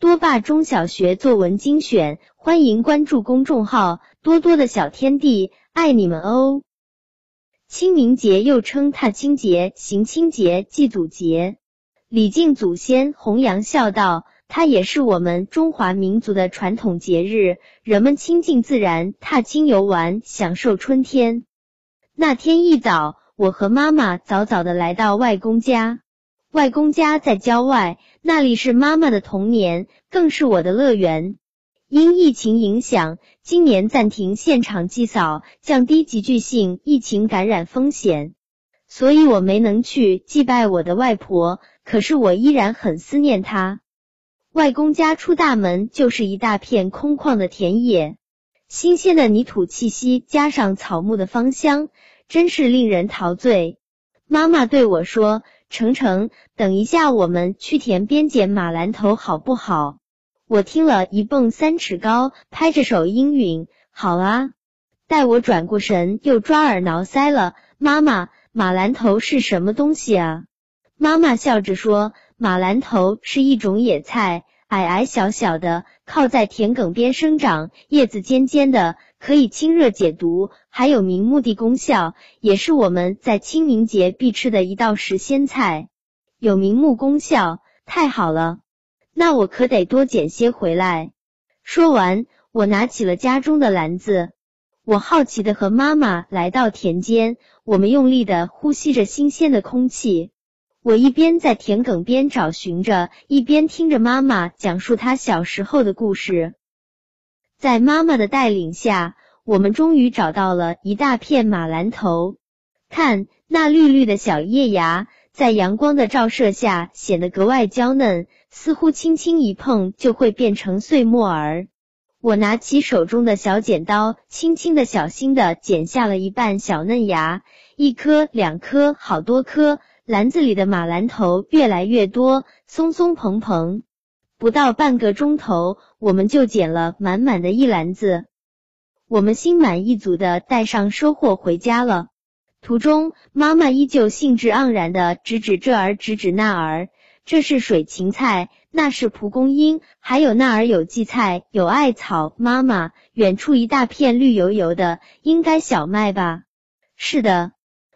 多霸中小学作文精选，欢迎关注公众号“多多的小天地”，爱你们哦！清明节又称踏青节、行清节、祭祖节，礼敬祖先，弘扬孝道，它也是我们中华民族的传统节日。人们亲近自然，踏青游玩，享受春天。那天一早，我和妈妈早早的来到外公家。外公家在郊外，那里是妈妈的童年，更是我的乐园。因疫情影响，今年暂停现场祭扫，降低集聚性疫情感染风险，所以我没能去祭拜我的外婆。可是我依然很思念她。外公家出大门就是一大片空旷的田野，新鲜的泥土气息加上草木的芳香，真是令人陶醉。妈妈对我说。程程，等一下，我们去田边捡马兰头好不好？我听了一蹦三尺高，拍着手应允。好啊！待我转过神，又抓耳挠腮了。妈妈，马兰头是什么东西啊？妈妈笑着说：“马兰头是一种野菜，矮矮小小的，靠在田埂边生长，叶子尖尖的。”可以清热解毒，还有明目的功效，也是我们在清明节必吃的一道食鲜菜。有明目功效，太好了，那我可得多捡些回来。说完，我拿起了家中的篮子。我好奇的和妈妈来到田间，我们用力的呼吸着新鲜的空气。我一边在田埂边找寻着，一边听着妈妈讲述她小时候的故事。在妈妈的带领下，我们终于找到了一大片马兰头。看那绿绿的小叶芽，在阳光的照射下显得格外娇嫩，似乎轻轻一碰就会变成碎末儿。我拿起手中的小剪刀，轻轻的、小心的剪下了一半小嫩芽，一颗、两颗、好多颗，篮子里的马兰头越来越多，松松蓬蓬。不到半个钟头，我们就捡了满满的一篮子。我们心满意足的带上收获回家了。途中，妈妈依旧兴致盎然的指指这儿，指指那儿。这是水芹菜，那是蒲公英，还有那儿有荠菜，有艾草。妈妈，远处一大片绿油油的，应该小麦吧？是的，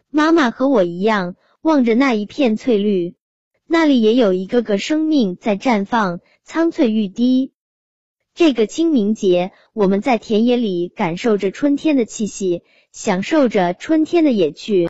妈妈和我一样，望着那一片翠绿。那里也有一个个生命在绽放，苍翠欲滴。这个清明节，我们在田野里感受着春天的气息，享受着春天的野趣。